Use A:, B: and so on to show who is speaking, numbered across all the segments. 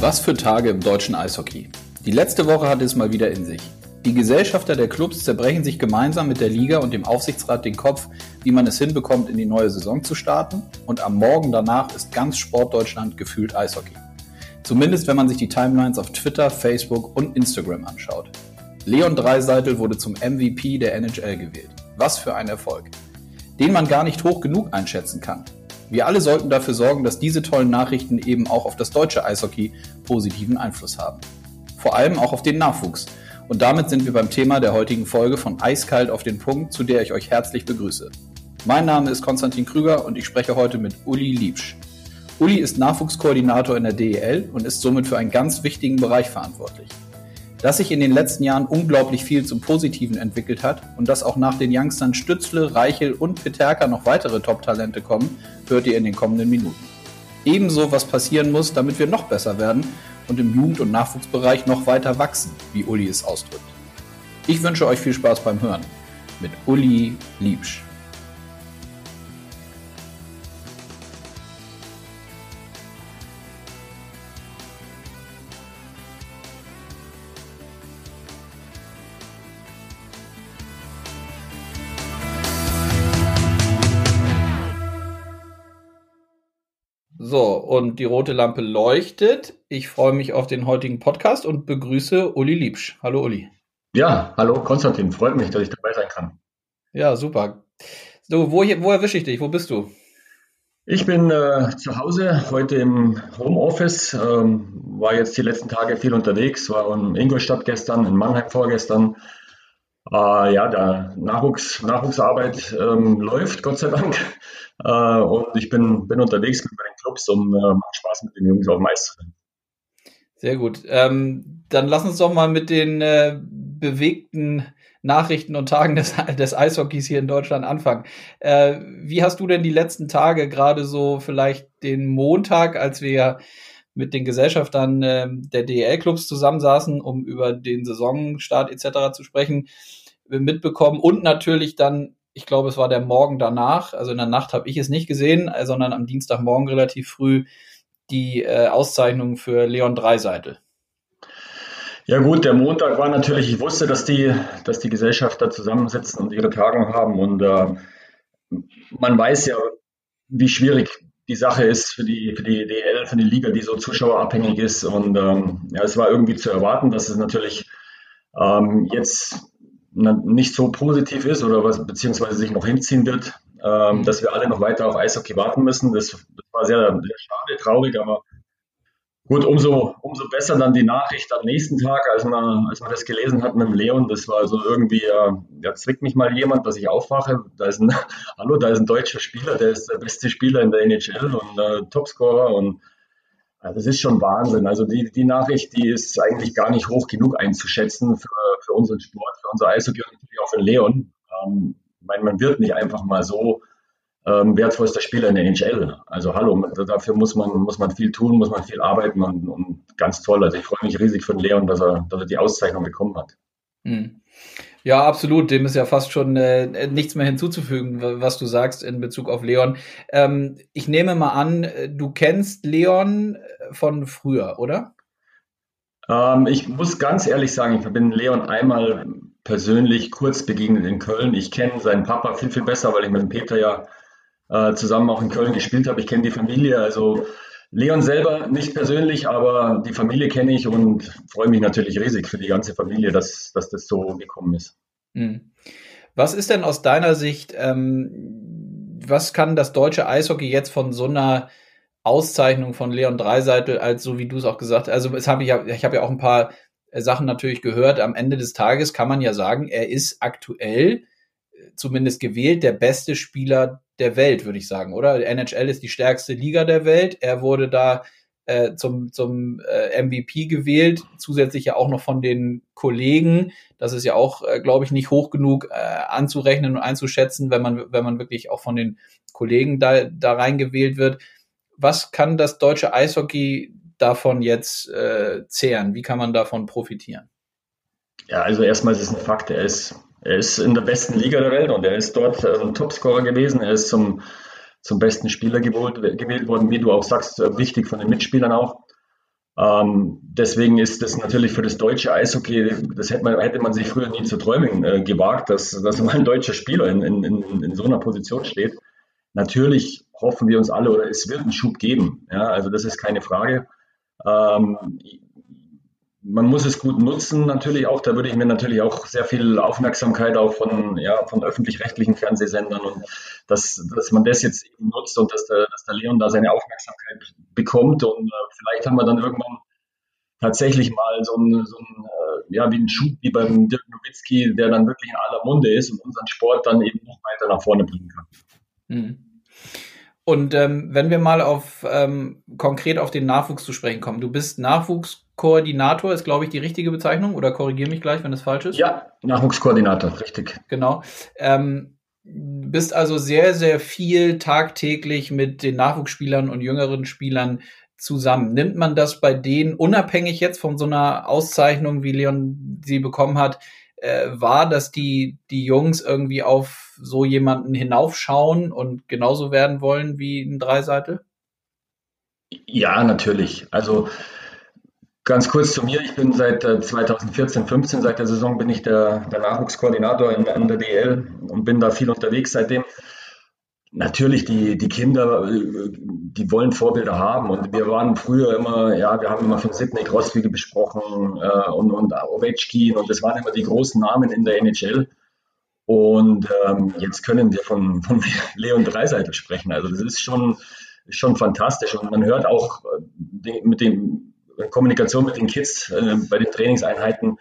A: Was für Tage im deutschen Eishockey. Die letzte Woche hatte es mal wieder in sich. Die Gesellschafter der Clubs zerbrechen sich gemeinsam mit der Liga und dem Aufsichtsrat den Kopf, wie man es hinbekommt, in die neue Saison zu starten. Und am Morgen danach ist ganz Sportdeutschland gefühlt Eishockey. Zumindest wenn man sich die Timelines auf Twitter, Facebook und Instagram anschaut. Leon Dreiseitel wurde zum MVP der NHL gewählt. Was für ein Erfolg. Den man gar nicht hoch genug einschätzen kann. Wir alle sollten dafür sorgen, dass diese tollen Nachrichten eben auch auf das deutsche Eishockey positiven Einfluss haben. Vor allem auch auf den Nachwuchs. Und damit sind wir beim Thema der heutigen Folge von Eiskalt auf den Punkt, zu der ich euch herzlich begrüße. Mein Name ist Konstantin Krüger und ich spreche heute mit Uli Liebsch. Uli ist Nachwuchskoordinator in der DEL und ist somit für einen ganz wichtigen Bereich verantwortlich. Dass sich in den letzten Jahren unglaublich viel zum Positiven entwickelt hat und dass auch nach den Youngstern Stützle, Reichel und Peterka noch weitere Top-Talente kommen, hört ihr in den kommenden Minuten. Ebenso, was passieren muss, damit wir noch besser werden und im Jugend- und Nachwuchsbereich noch weiter wachsen, wie Uli es ausdrückt. Ich wünsche euch viel Spaß beim Hören mit Uli Liebsch. So, und die rote Lampe leuchtet. Ich freue mich auf den heutigen Podcast und begrüße Uli Liebsch. Hallo Uli.
B: Ja, hallo Konstantin. Freut mich, dass ich dabei sein kann.
A: Ja, super. So, wo, wo erwische ich dich? Wo bist du?
B: Ich bin äh, zu Hause, heute im Homeoffice, ähm, war jetzt die letzten Tage viel unterwegs, war in Ingolstadt gestern, in Mannheim vorgestern. Äh, ja, der Nachwuchs, Nachwuchsarbeit ähm, läuft, Gott sei Dank. Äh, und ich bin, bin unterwegs mit meinen Clubs und äh, macht Spaß mit den Jungs auf dem Eis zu sein.
A: Sehr gut. Ähm, dann lass uns doch mal mit den äh, bewegten Nachrichten und Tagen des, des Eishockeys hier in Deutschland anfangen. Äh, wie hast du denn die letzten Tage, gerade so vielleicht den Montag, als wir mit den Gesellschaftern äh, der DEL-Clubs zusammensaßen, um über den Saisonstart etc. zu sprechen, mitbekommen und natürlich dann ich glaube, es war der Morgen danach, also in der Nacht habe ich es nicht gesehen, äh, sondern am Dienstagmorgen relativ früh die äh, Auszeichnung für Leon Dreiseitel.
B: Ja gut, der Montag war natürlich, ich wusste, dass die, dass die Gesellschafter zusammensitzen und ihre Tagung haben und äh, man weiß ja, wie schwierig die Sache ist für die, für die DL, für die Liga, die so zuschauerabhängig ist und ähm, ja, es war irgendwie zu erwarten, dass es natürlich ähm, jetzt nicht so positiv ist oder was beziehungsweise sich noch hinziehen wird, ähm, mhm. dass wir alle noch weiter auf Eishockey warten müssen. Das, das war sehr, sehr, schade, traurig, aber gut, umso, umso besser dann die Nachricht am nächsten Tag, als man, als man das gelesen hat mit dem Leon. Das war so irgendwie, äh, ja, zwickt mich mal jemand, dass ich aufwache. Da ist ein, hallo, da ist ein deutscher Spieler, der ist der beste Spieler in der NHL und äh, Topscorer und das ist schon Wahnsinn. Also die, die Nachricht, die ist eigentlich gar nicht hoch genug einzuschätzen für, für unseren Sport, für unser Eishockey und natürlich auch für Leon. Ähm, ich meine, man wird nicht einfach mal so ähm, wertvollster Spieler in der NHL. Also hallo, dafür muss man, muss man viel tun, muss man viel arbeiten und, und ganz toll. Also ich freue mich riesig von Leon, dass er, dass er die Auszeichnung bekommen hat.
A: Hm. Ja, absolut. Dem ist ja fast schon äh, nichts mehr hinzuzufügen, was du sagst in Bezug auf Leon. Ähm, ich nehme mal an, du kennst Leon äh, von früher, oder?
B: Ähm, ich muss ganz ehrlich sagen, ich bin Leon einmal persönlich kurz begegnet in Köln. Ich kenne seinen Papa viel, viel besser, weil ich mit dem Peter ja äh, zusammen auch in Köln gespielt habe. Ich kenne die Familie, also Leon selber nicht persönlich, aber die Familie kenne ich und freue mich natürlich riesig für die ganze Familie, dass, dass das so gekommen ist. Hm.
A: Was ist denn aus deiner Sicht, ähm, was kann das deutsche Eishockey jetzt von so einer Auszeichnung von Leon Dreiseitel, als so wie du es auch gesagt hast, also es hab ich, ja, ich habe ja auch ein paar äh, Sachen natürlich gehört, am Ende des Tages kann man ja sagen, er ist aktuell äh, zumindest gewählt der beste Spieler der Welt, würde ich sagen, oder? NHL ist die stärkste Liga der Welt. Er wurde da äh, zum, zum äh, MVP gewählt, zusätzlich ja auch noch von den Kollegen. Das ist ja auch, äh, glaube ich, nicht hoch genug äh, anzurechnen und einzuschätzen, wenn man, wenn man wirklich auch von den Kollegen da, da reingewählt wird. Was kann das deutsche Eishockey davon jetzt äh, zehren? Wie kann man davon profitieren?
B: Ja, also erstmal ist es ein Fakt, er ist er ist in der besten Liga der Welt und er ist dort äh, ein Topscorer gewesen. Er ist zum, zum besten Spieler gewählt, gewählt worden, wie du auch sagst, äh, wichtig von den Mitspielern auch. Ähm, deswegen ist das natürlich für das deutsche Eishockey, das hätte man, hätte man sich früher nie zu träumen äh, gewagt, dass, dass mal ein deutscher Spieler in, in, in, so einer Position steht. Natürlich hoffen wir uns alle, oder es wird einen Schub geben. Ja, also das ist keine Frage. Ähm, man muss es gut nutzen, natürlich auch. Da würde ich mir natürlich auch sehr viel Aufmerksamkeit auch von, ja, von öffentlich-rechtlichen Fernsehsendern und dass, dass man das jetzt eben nutzt und dass der, dass der Leon da seine Aufmerksamkeit bekommt. Und äh, vielleicht haben wir dann irgendwann tatsächlich mal so ein, so ein äh, ja, wie ein Schub wie beim Dirk Nowitzki, der dann wirklich in aller Munde ist und unseren Sport dann eben noch weiter nach vorne bringen kann. Mhm.
A: Und ähm, wenn wir mal auf ähm, konkret auf den Nachwuchs zu sprechen kommen, du bist Nachwuchskoordinator, ist glaube ich die richtige Bezeichnung oder korrigiere mich gleich, wenn es falsch ist?
B: Ja, Nachwuchskoordinator, richtig.
A: Genau. Ähm, bist also sehr, sehr viel tagtäglich mit den Nachwuchsspielern und jüngeren Spielern zusammen. Nimmt man das bei denen unabhängig jetzt von so einer Auszeichnung, wie Leon sie bekommen hat, äh, war, dass die, die Jungs irgendwie auf so jemanden hinaufschauen und genauso werden wollen wie ein Dreiseitel?
B: Ja, natürlich. Also ganz kurz zu mir. Ich bin seit 2014, äh, 15, seit der Saison bin ich der, der Nachwuchskoordinator in, in der DL und bin da viel unterwegs seitdem. Natürlich, die, die Kinder, äh, die wollen Vorbilder haben. Und wir waren früher immer, ja, wir haben immer von Sidney Crosby besprochen äh, und, und Ovechkin und das waren immer die großen Namen in der NHL. Und ähm, jetzt können wir von, von Leon Dreiseitel sprechen. Also das ist schon, schon fantastisch. Und man hört auch äh, mit dem Kommunikation mit den Kids äh, bei den Trainingseinheiten,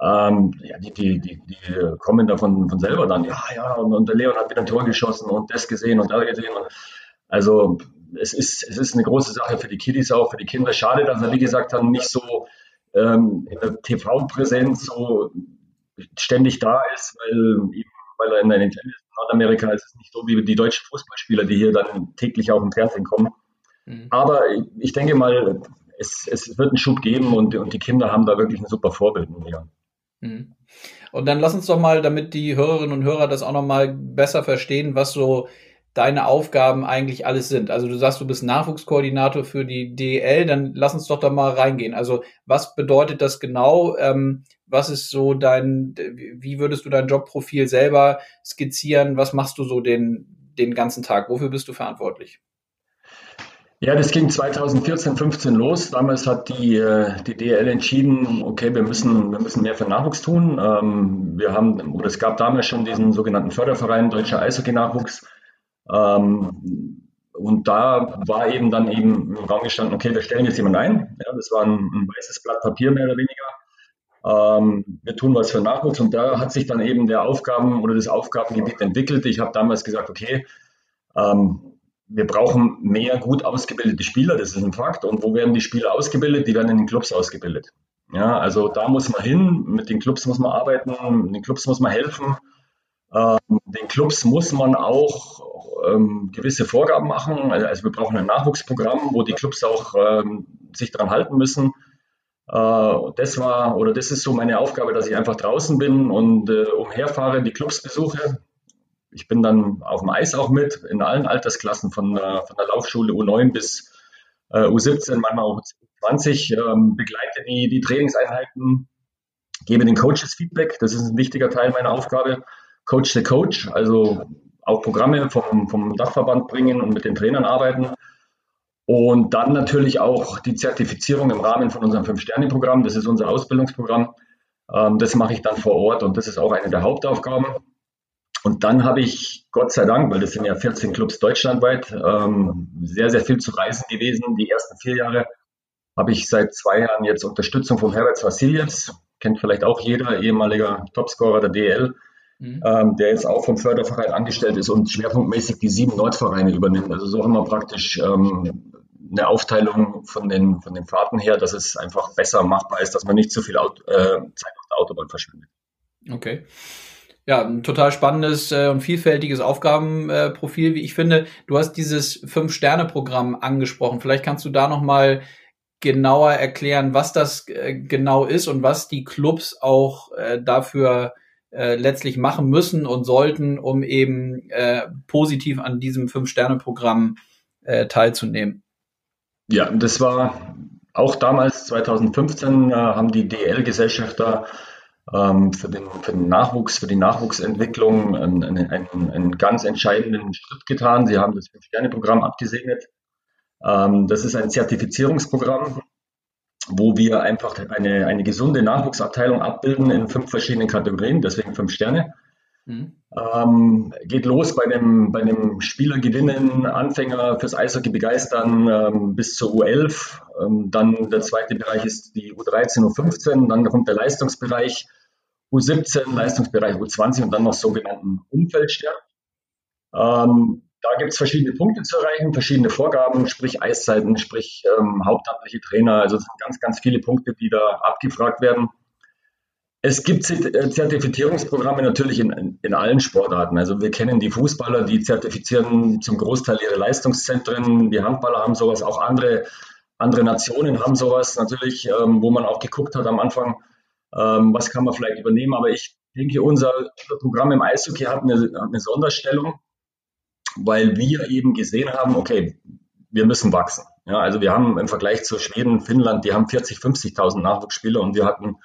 B: ähm, ja, die, die, die, die kommen da von, von selber dann, ja, ja, und, und der Leon hat wieder ein Tor geschossen und das gesehen und da gesehen. Und also es ist, es ist eine große Sache für die Kiddies auch, für die Kinder. Schade, dass er, wie gesagt, dann nicht so ähm, in der TV-Präsenz so ständig da ist, weil, weil er in der Nordamerika ist es nicht so wie die deutschen Fußballspieler, die hier dann täglich auch im Fernsehen kommen. Mhm. Aber ich denke mal, es, es wird einen Schub geben und, und die Kinder haben da wirklich ein super Vorbild. Ja.
A: Mhm. Und dann lass uns doch mal, damit die Hörerinnen und Hörer das auch noch mal besser verstehen, was so deine Aufgaben eigentlich alles sind. Also du sagst, du bist Nachwuchskoordinator für die DL, dann lass uns doch da mal reingehen. Also was bedeutet das genau? Ähm, was ist so dein, wie würdest du dein Jobprofil selber skizzieren? Was machst du so den, den ganzen Tag? Wofür bist du verantwortlich?
B: Ja, das ging 2014, 15 los. Damals hat die, äh, die DL entschieden, okay, wir müssen, wir müssen mehr für Nachwuchs tun. Ähm, wir haben, oder es gab damals schon diesen sogenannten Förderverein Deutscher Eishockey-Nachwuchs. Ähm, und da war eben dann eben im Raum gestanden, okay, wir stellen jetzt jemanden ein. Ja, das war ein, ein weißes Blatt Papier mehr oder weniger. Ähm, wir tun was für Nachwuchs und da hat sich dann eben der Aufgaben oder das Aufgabengebiet entwickelt. Ich habe damals gesagt, okay, ähm, wir brauchen mehr gut ausgebildete Spieler, das ist ein Fakt. Und wo werden die Spieler ausgebildet? Die werden in den Clubs ausgebildet. Ja, also da muss man hin, mit den Clubs muss man arbeiten, den Clubs muss man helfen. Ähm, den Clubs muss man auch ähm, gewisse Vorgaben machen. Also wir brauchen ein Nachwuchsprogramm, wo die Clubs auch ähm, sich daran halten müssen. Äh, das war oder das ist so meine Aufgabe, dass ich einfach draußen bin und äh, umherfahre, die Clubs besuche, ich bin dann auf dem Eis auch mit, in allen Altersklassen, von, äh, von der Laufschule U9 bis äh, U17, manchmal auch U20, ähm, begleite die, die Trainingseinheiten, gebe den Coaches Feedback, das ist ein wichtiger Teil meiner Aufgabe. Coach the Coach, also auch Programme vom, vom Dachverband bringen und mit den Trainern arbeiten. Und dann natürlich auch die Zertifizierung im Rahmen von unserem Fünf-Sterne-Programm, das ist unser Ausbildungsprogramm. Ähm, das mache ich dann vor Ort und das ist auch eine der Hauptaufgaben. Und dann habe ich, Gott sei Dank, weil das sind ja 14 Clubs deutschlandweit, ähm, sehr, sehr viel zu reisen gewesen. Die ersten vier Jahre habe ich seit zwei Jahren jetzt Unterstützung von Herbert Vassiljevs, kennt vielleicht auch jeder, ehemaliger Topscorer der DL, mhm. ähm, der jetzt auch vom Förderverein angestellt ist und schwerpunktmäßig die sieben Nordvereine übernimmt. Also so haben wir praktisch ähm, eine Aufteilung von den, von den Fahrten her, dass es einfach besser machbar ist, dass man nicht zu viel Auto, äh, Zeit auf der Autobahn verschwendet.
A: Okay ja, ein total spannendes äh, und vielfältiges Aufgabenprofil, wie ich finde. Du hast dieses Fünf-Sterne-Programm angesprochen. Vielleicht kannst du da noch mal genauer erklären, was das äh, genau ist und was die Clubs auch äh, dafür äh, letztlich machen müssen und sollten, um eben äh, positiv an diesem Fünf-Sterne-Programm äh, teilzunehmen.
B: Ja, das war auch damals, 2015, äh, haben die DL-Gesellschafter ähm, für, den, für den Nachwuchs, für die Nachwuchsentwicklung einen, einen, einen ganz entscheidenden Schritt getan. Sie haben das Fünf-Sterne-Programm abgesegnet. Ähm, das ist ein Zertifizierungsprogramm, wo wir einfach eine, eine gesunde Nachwuchsabteilung abbilden in fünf verschiedenen Kategorien, deswegen fünf Sterne. Mhm. Ähm, geht los bei dem, bei dem Spieler gewinnen, Anfänger fürs Eishockey begeistern ähm, bis zur U11. Ähm, dann der zweite Bereich ist die U13, U15. Dann kommt der Leistungsbereich U17, Leistungsbereich U20 und dann noch sogenannten Umfeldstern. Da gibt es verschiedene Punkte zu erreichen, verschiedene Vorgaben, sprich Eiszeiten, sprich ähm, hauptamtliche Trainer. Also es sind ganz, ganz viele Punkte, die da abgefragt werden. Es gibt äh, Zertifizierungsprogramme natürlich in, in allen Sportarten. Also wir kennen die Fußballer, die zertifizieren zum Großteil ihre Leistungszentren. Die Handballer haben sowas, auch andere, andere Nationen haben sowas natürlich, ähm, wo man auch geguckt hat am Anfang, ähm, was kann man vielleicht übernehmen. Aber ich denke, unser, unser Programm im Eishockey hat eine, hat eine Sonderstellung, weil wir eben gesehen haben, okay, wir müssen wachsen. Ja, also wir haben im Vergleich zu Schweden, Finnland, die haben 40, 50.000 Nachwuchsspieler und wir hatten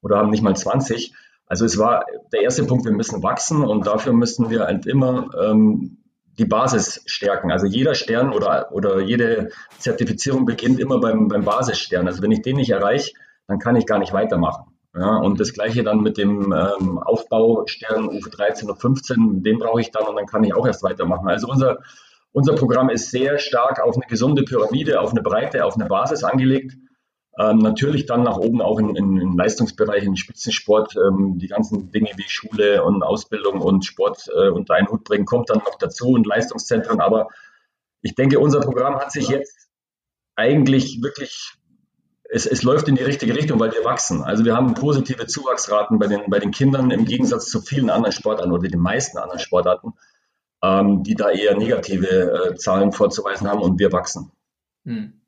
B: oder haben nicht mal 20. Also es war der erste Punkt, wir müssen wachsen und dafür müssen wir halt immer ähm, die Basis stärken. Also jeder Stern oder, oder jede Zertifizierung beginnt immer beim, beim Basisstern. Also wenn ich den nicht erreiche, dann kann ich gar nicht weitermachen. Ja, und das gleiche dann mit dem ähm, Aufbaustern U13 und 15, den brauche ich dann und dann kann ich auch erst weitermachen. Also unser, unser Programm ist sehr stark auf eine gesunde Pyramide, auf eine Breite, auf eine Basis angelegt. Ähm, natürlich dann nach oben auch in, in, in Leistungsbereichen, Spitzensport, ähm, die ganzen Dinge wie Schule und Ausbildung und Sport äh, unter einen Hut bringen, kommt dann noch dazu und Leistungszentren. Aber ich denke, unser Programm hat sich jetzt eigentlich wirklich, es, es läuft in die richtige Richtung, weil wir wachsen. Also wir haben positive Zuwachsraten bei den, bei den Kindern im Gegensatz zu vielen anderen Sportarten oder den meisten anderen Sportarten, ähm, die da eher negative äh, Zahlen vorzuweisen haben und wir wachsen. Hm.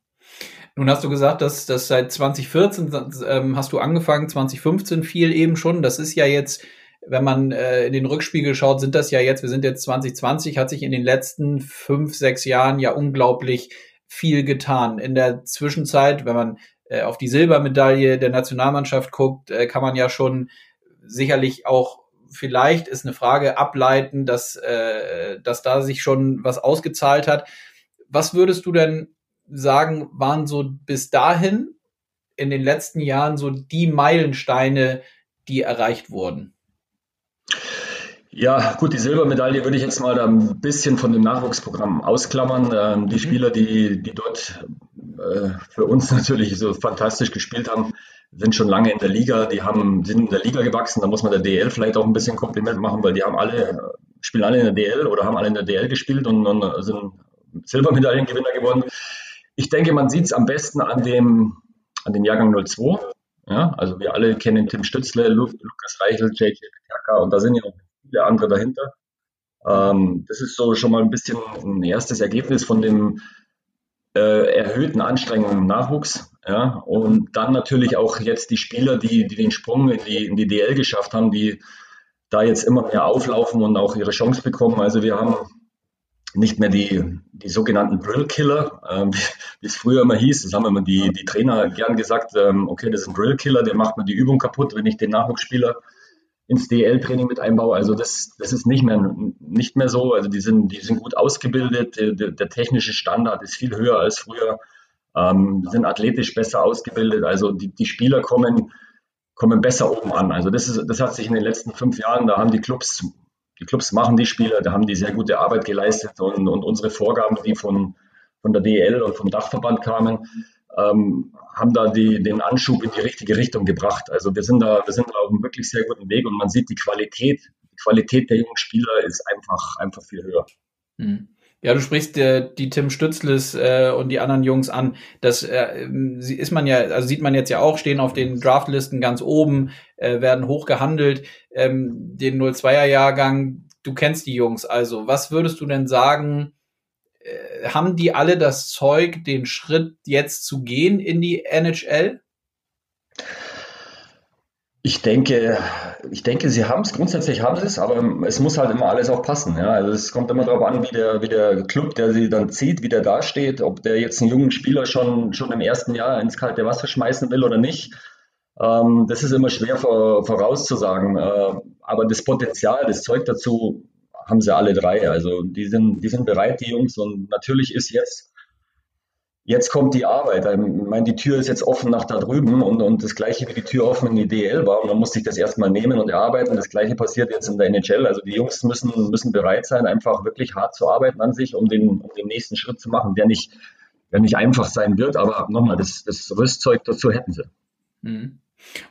A: Nun hast du gesagt, dass, dass seit 2014 ähm, hast du angefangen, 2015 fiel eben schon. Das ist ja jetzt, wenn man äh, in den Rückspiegel schaut, sind das ja jetzt, wir sind jetzt 2020, hat sich in den letzten fünf, sechs Jahren ja unglaublich viel getan. In der Zwischenzeit, wenn man äh, auf die Silbermedaille der Nationalmannschaft guckt, äh, kann man ja schon sicherlich auch vielleicht ist eine Frage ableiten, dass, äh, dass da sich schon was ausgezahlt hat. Was würdest du denn sagen, waren so bis dahin in den letzten Jahren so die Meilensteine, die erreicht wurden?
B: Ja, gut, die Silbermedaille würde ich jetzt mal da ein bisschen von dem Nachwuchsprogramm ausklammern. Ähm, die mhm. Spieler, die, die dort äh, für uns natürlich so fantastisch gespielt haben, sind schon lange in der Liga, die haben, sind in der Liga gewachsen. Da muss man der DL vielleicht auch ein bisschen Kompliment machen, weil die haben alle, spielen alle in der DL oder haben alle in der DL gespielt und, und sind Silbermedaillengewinner geworden. Ich denke, man sieht es am besten an dem, an dem Jahrgang 02. Ja, also wir alle kennen Tim Stützle, Lu Lukas Reichel, JJ Petaka und da sind ja auch viele andere dahinter. Ähm, das ist so schon mal ein bisschen ein erstes Ergebnis von dem äh, erhöhten Anstrengungen im Nachwuchs. Ja, und dann natürlich auch jetzt die Spieler, die, die den Sprung in die, in die DL geschafft haben, die da jetzt immer mehr auflaufen und auch ihre Chance bekommen. Also wir haben nicht mehr die, die sogenannten Drillkiller, ähm, wie es früher immer hieß. Das haben immer die, die Trainer gern gesagt, ähm, okay, das ist ein Drillkiller, der macht mir die Übung kaputt, wenn ich den Nachwuchsspieler ins DL-Training mit einbaue. Also das, das ist nicht mehr, nicht mehr so. Also die sind, die sind gut ausgebildet, der, der technische Standard ist viel höher als früher, ähm, sind athletisch besser ausgebildet. Also die, die Spieler kommen, kommen besser oben an. Also das, ist, das hat sich in den letzten fünf Jahren, da haben die Clubs die Clubs machen die Spieler, da haben die sehr gute Arbeit geleistet und, und unsere Vorgaben, die von, von der DL und vom Dachverband kamen, ähm, haben da die, den Anschub in die richtige Richtung gebracht. Also wir sind da, wir sind da auf einem wirklich sehr guten Weg und man sieht die Qualität, die Qualität der jungen Spieler ist einfach, einfach viel höher.
A: Mhm. Ja, du sprichst äh, die Tim Stützles äh, und die anderen Jungs an. Das äh, ist man ja, also sieht man jetzt ja auch, stehen auf den Draftlisten ganz oben, äh, werden hoch gehandelt. Ähm, den 02er Jahrgang, du kennst die Jungs also. Was würdest du denn sagen, äh, haben die alle das Zeug, den Schritt jetzt zu gehen in die NHL?
B: Ich denke, ich denke, sie haben es, grundsätzlich haben sie es, aber es muss halt immer alles auch passen. Ja? Also es kommt immer darauf an, wie der, wie der Club, der sie dann zieht, wie der dasteht, ob der jetzt einen jungen Spieler schon, schon im ersten Jahr ins kalte Wasser schmeißen will oder nicht. Ähm, das ist immer schwer vorauszusagen. Äh, aber das Potenzial, das Zeug dazu haben sie alle drei. Also die sind, die sind bereit, die Jungs. Und natürlich ist jetzt Jetzt kommt die Arbeit. Ich meine, die Tür ist jetzt offen nach da drüben und, und das gleiche wie die Tür offen in die DL war. Und man muss sich das erstmal nehmen und erarbeiten. Das gleiche passiert jetzt in der NHL. Also die Jungs müssen, müssen bereit sein, einfach wirklich hart zu arbeiten an sich, um den, um den nächsten Schritt zu machen, der nicht, der nicht einfach sein wird. Aber nochmal, das, das Rüstzeug dazu hätten sie.
A: Mhm.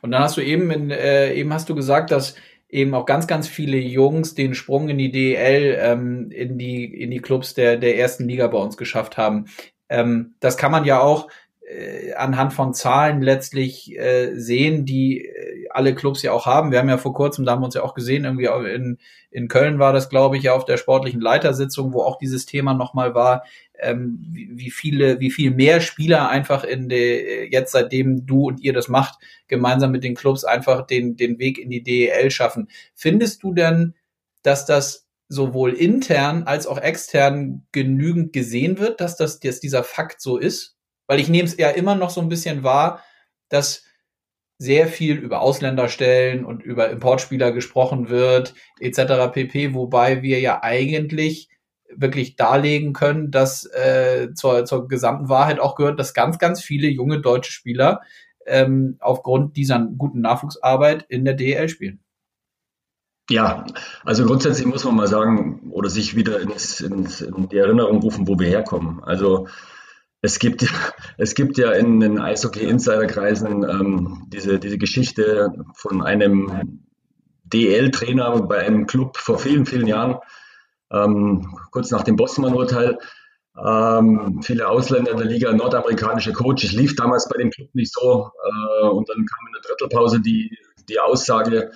A: Und dann hast du eben, in, äh, eben hast du gesagt, dass eben auch ganz, ganz viele Jungs den Sprung in die DL, ähm, in die, in die Clubs der, der ersten Liga bei uns geschafft haben. Ähm, das kann man ja auch äh, anhand von Zahlen letztlich äh, sehen, die äh, alle Clubs ja auch haben. Wir haben ja vor kurzem, da haben wir uns ja auch gesehen, irgendwie in, in Köln war das, glaube ich, ja auf der sportlichen Leitersitzung, wo auch dieses Thema nochmal war, ähm, wie, wie viele, wie viel mehr Spieler einfach in der, jetzt seitdem du und ihr das macht, gemeinsam mit den Clubs einfach den, den Weg in die DEL schaffen. Findest du denn, dass das sowohl intern als auch extern genügend gesehen wird, dass das dass dieser Fakt so ist? Weil ich nehme es ja immer noch so ein bisschen wahr, dass sehr viel über Ausländerstellen und über Importspieler gesprochen wird, etc. pp, wobei wir ja eigentlich wirklich darlegen können, dass äh, zur, zur gesamten Wahrheit auch gehört, dass ganz, ganz viele junge deutsche Spieler ähm, aufgrund dieser guten Nachwuchsarbeit in der DL spielen.
B: Ja, also grundsätzlich muss man mal sagen oder sich wieder ins, ins, in die Erinnerung rufen, wo wir herkommen. Also es gibt, es gibt ja in den Eishockey-Insiderkreisen ähm, diese, diese Geschichte von einem DL-Trainer bei einem Club vor vielen, vielen Jahren, ähm, kurz nach dem Bosman-Urteil. Ähm, viele Ausländer in der Liga, nordamerikanische Coaches, lief damals bei dem Club nicht so. Äh, und dann kam in der Drittelpause die, die Aussage,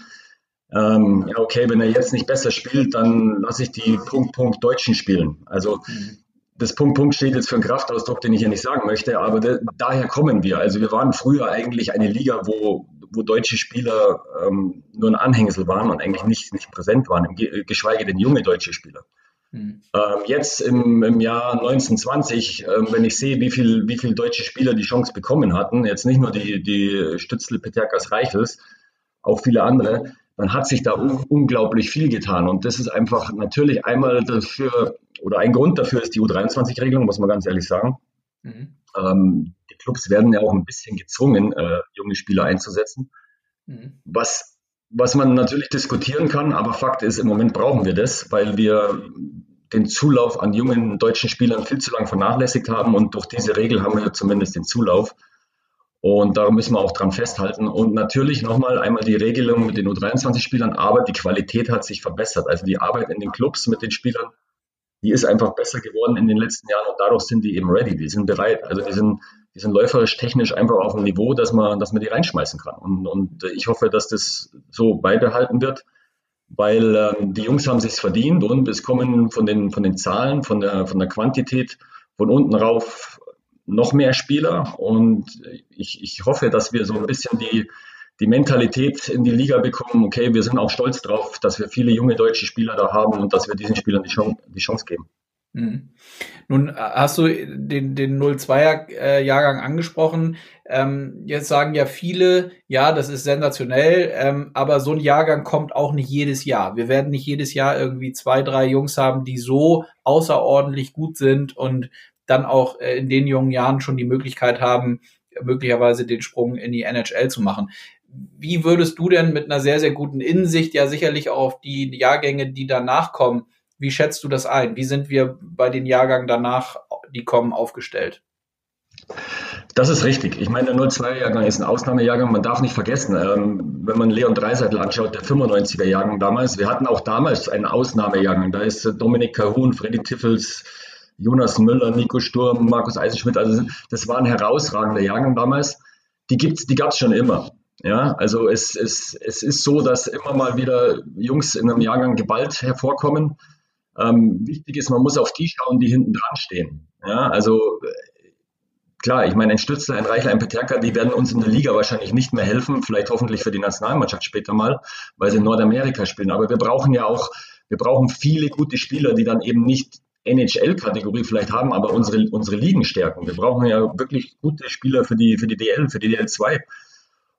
B: ähm, ja, okay, wenn er jetzt nicht besser spielt, dann lasse ich die Punkt, Punkt Deutschen spielen. Also mhm. Das Punkt, Punkt steht jetzt für einen Kraftausdruck, den ich hier nicht sagen möchte, aber de, daher kommen wir. Also wir waren früher eigentlich eine Liga, wo, wo deutsche Spieler ähm, nur ein Anhängsel waren und eigentlich nicht, nicht präsent waren, geschweige denn junge deutsche Spieler. Mhm. Ähm, jetzt im, im Jahr 1920, ähm, wenn ich sehe, wie viele wie viel deutsche Spieler die Chance bekommen hatten, jetzt nicht nur die, die Stützel, Peterkas, Reichels, auch viele andere, dann hat sich da un unglaublich viel getan. Und das ist einfach natürlich einmal dafür, oder ein Grund dafür ist die U23-Regelung, muss man ganz ehrlich sagen. Mhm. Ähm, die Clubs werden ja auch ein bisschen gezwungen, äh, junge Spieler einzusetzen. Mhm. Was, was man natürlich diskutieren kann, aber Fakt ist, im Moment brauchen wir das, weil wir den Zulauf an jungen deutschen Spielern viel zu lange vernachlässigt haben und durch diese Regel haben wir zumindest den Zulauf. Und da müssen wir auch dran festhalten. Und natürlich nochmal einmal die Regelung mit den U23-Spielern, aber die Qualität hat sich verbessert. Also die Arbeit in den Clubs mit den Spielern, die ist einfach besser geworden in den letzten Jahren und dadurch sind die eben ready, die sind bereit. Also die sind, die sind läuferisch, technisch einfach auf einem Niveau, dass man, dass man die reinschmeißen kann. Und, und ich hoffe, dass das so beibehalten wird, weil ähm, die Jungs haben sich's verdient und es kommen von den, von den Zahlen, von der, von der Quantität von unten rauf noch mehr Spieler und ich, ich hoffe, dass wir so ein bisschen die, die Mentalität in die Liga bekommen, okay, wir sind auch stolz drauf, dass wir viele junge deutsche Spieler da haben und dass wir diesen Spielern die Chance, die Chance geben.
A: Mhm. Nun äh, hast du den, den 02er-Jahrgang angesprochen. Ähm, jetzt sagen ja viele, ja, das ist sensationell, ähm, aber so ein Jahrgang kommt auch nicht jedes Jahr. Wir werden nicht jedes Jahr irgendwie zwei, drei Jungs haben, die so außerordentlich gut sind und dann auch äh, in den jungen Jahren schon die Möglichkeit haben, möglicherweise den Sprung in die NHL zu machen. Wie würdest du denn mit einer sehr, sehr guten Innensicht, ja sicherlich auch auf die Jahrgänge, die danach kommen, wie schätzt du das ein? Wie sind wir bei den Jahrgängen danach, die kommen, aufgestellt?
B: Das ist richtig. Ich meine, der 02-Jahrgang ist ein Ausnahmejahrgang. Man darf nicht vergessen, ähm, wenn man Leon Dreiseitel anschaut, der 95er-Jahrgang damals, wir hatten auch damals einen Ausnahmejahrgang. Da ist Dominik Cahun, Freddy Tiffels, Jonas Müller, Nico Sturm, Markus Eisenschmidt, also das war ein herausragender Jahrgang damals. Die gibt's, die gab's schon immer. Ja, also es, es, es ist so, dass immer mal wieder Jungs in einem Jahrgang geballt hervorkommen. Ähm, wichtig ist, man muss auf die schauen, die hinten dran stehen. Ja, also klar, ich meine, ein Stützler, ein Reichler, ein Peterka, die werden uns in der Liga wahrscheinlich nicht mehr helfen, vielleicht hoffentlich für die Nationalmannschaft später mal, weil sie in Nordamerika spielen. Aber wir brauchen ja auch, wir brauchen viele gute Spieler, die dann eben nicht NHL-Kategorie vielleicht haben, aber unsere, unsere Ligen stärken. Wir brauchen ja wirklich gute Spieler für die, für die DL, für die DL2.